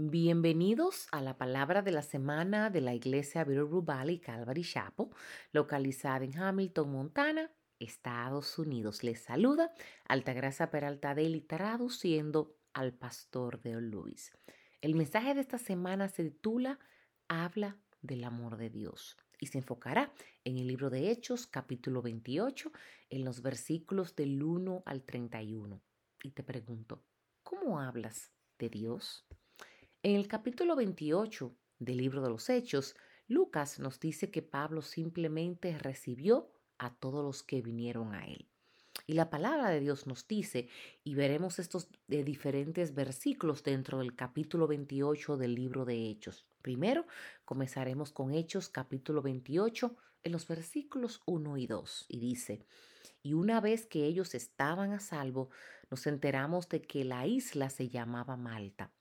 Bienvenidos a la palabra de la semana de la iglesia Bitterroot Valley Calvary Chapel, localizada en Hamilton, Montana, Estados Unidos. Les saluda Altagracia Peralta Deli traduciendo al pastor de Luis. El mensaje de esta semana se titula Habla del amor de Dios y se enfocará en el libro de Hechos, capítulo 28, en los versículos del 1 al 31. Y te pregunto, ¿cómo hablas de Dios? En el capítulo 28 del libro de los Hechos, Lucas nos dice que Pablo simplemente recibió a todos los que vinieron a él. Y la palabra de Dios nos dice, y veremos estos de diferentes versículos dentro del capítulo 28 del libro de Hechos. Primero, comenzaremos con Hechos capítulo 28 en los versículos 1 y 2. Y dice, y una vez que ellos estaban a salvo, nos enteramos de que la isla se llamaba Malta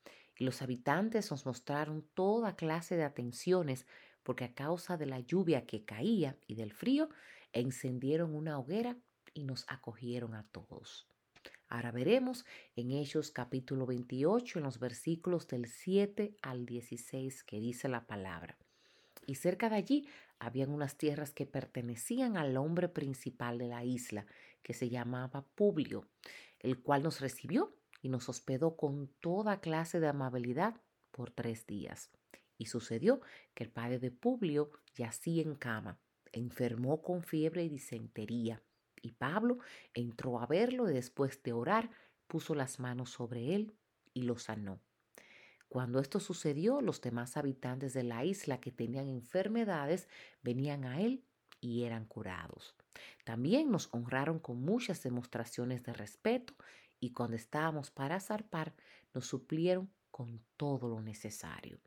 los habitantes nos mostraron toda clase de atenciones porque a causa de la lluvia que caía y del frío, encendieron una hoguera y nos acogieron a todos. Ahora veremos en Hechos capítulo 28, en los versículos del 7 al 16, que dice la palabra. Y cerca de allí habían unas tierras que pertenecían al hombre principal de la isla, que se llamaba Publio, el cual nos recibió y nos hospedó con toda clase de amabilidad por tres días. Y sucedió que el padre de Publio yacía en cama, enfermó con fiebre y disentería. Y Pablo entró a verlo y después de orar puso las manos sobre él y lo sanó. Cuando esto sucedió, los demás habitantes de la isla que tenían enfermedades venían a él y eran curados. También nos honraron con muchas demostraciones de respeto y cuando estábamos para zarpar nos suplieron con todo lo necesario.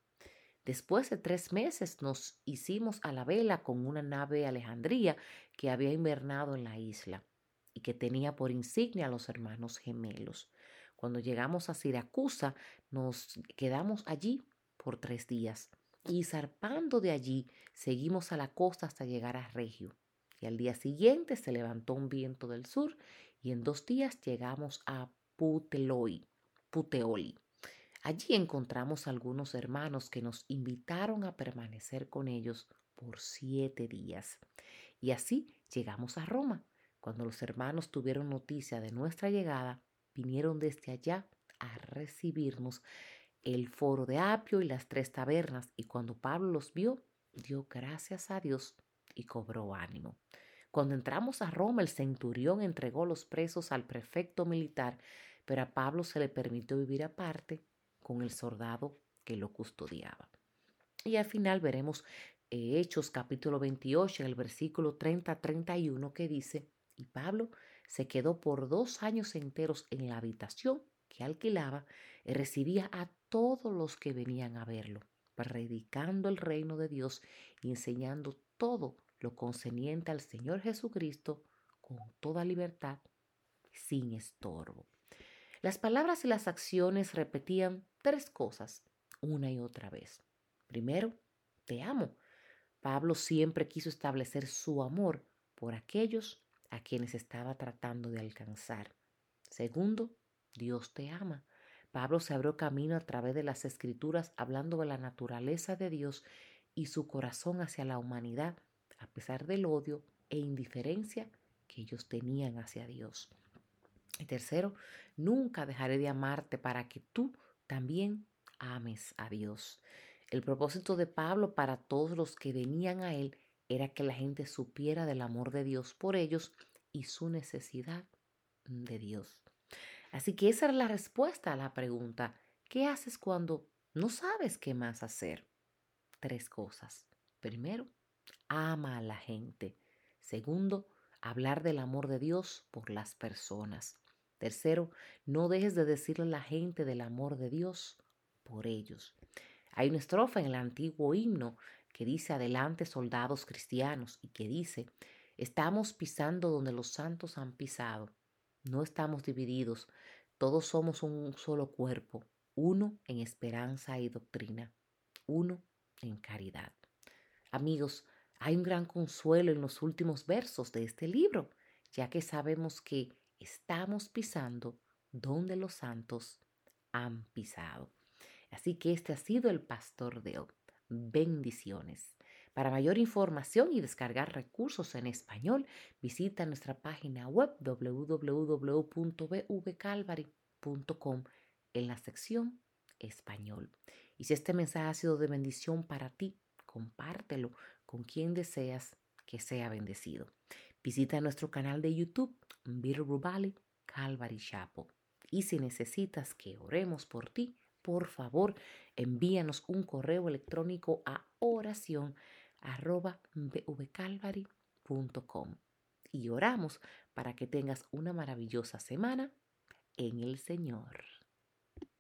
Después de tres meses nos hicimos a la vela con una nave Alejandría que había invernado en la isla y que tenía por insignia a los hermanos gemelos. Cuando llegamos a Siracusa nos quedamos allí por tres días y zarpando de allí seguimos a la costa hasta llegar a Regio. Y al día siguiente se levantó un viento del sur y en dos días llegamos a Puteoli. Allí encontramos algunos hermanos que nos invitaron a permanecer con ellos por siete días. Y así llegamos a Roma. Cuando los hermanos tuvieron noticia de nuestra llegada, vinieron desde allá a recibirnos el foro de Apio y las tres tabernas, y cuando Pablo los vio, dio gracias a Dios y cobró ánimo. Cuando entramos a Roma, el centurión entregó los presos al prefecto militar, pero a Pablo se le permitió vivir aparte con el soldado que lo custodiaba. Y al final veremos eh, Hechos capítulo 28, en el versículo 30-31, que dice, y Pablo se quedó por dos años enteros en la habitación que alquilaba y recibía a todos los que venían a verlo, predicando el reino de Dios y enseñando todo lo concerniente al Señor Jesucristo con toda libertad, sin estorbo. Las palabras y las acciones repetían tres cosas una y otra vez. Primero, te amo. Pablo siempre quiso establecer su amor por aquellos a quienes estaba tratando de alcanzar. Segundo, Dios te ama. Pablo se abrió camino a través de las escrituras hablando de la naturaleza de Dios y su corazón hacia la humanidad a pesar del odio e indiferencia que ellos tenían hacia Dios. Y tercero, nunca dejaré de amarte para que tú también ames a Dios. El propósito de Pablo para todos los que venían a él era que la gente supiera del amor de Dios por ellos y su necesidad de Dios. Así que esa era la respuesta a la pregunta, ¿qué haces cuando no sabes qué más hacer? Tres cosas. Primero, ama a la gente. Segundo, hablar del amor de Dios por las personas. Tercero, no dejes de decirle a la gente del amor de Dios por ellos. Hay una estrofa en el antiguo himno que dice adelante soldados cristianos y que dice, estamos pisando donde los santos han pisado. No estamos divididos, todos somos un solo cuerpo, uno en esperanza y doctrina, uno en caridad. Amigos, hay un gran consuelo en los últimos versos de este libro, ya que sabemos que estamos pisando donde los santos han pisado. Así que este ha sido el pastor de. Bendiciones. Para mayor información y descargar recursos en español, visita nuestra página web www.bvcalvary.com en la sección Español. Y si este mensaje ha sido de bendición para ti, compártelo con quien deseas que sea bendecido. Visita nuestro canal de YouTube, Bill Rubali Calvary Chapel. Y si necesitas que oremos por ti, por favor, envíanos un correo electrónico a oración y oramos para que tengas una maravillosa semana en el Señor.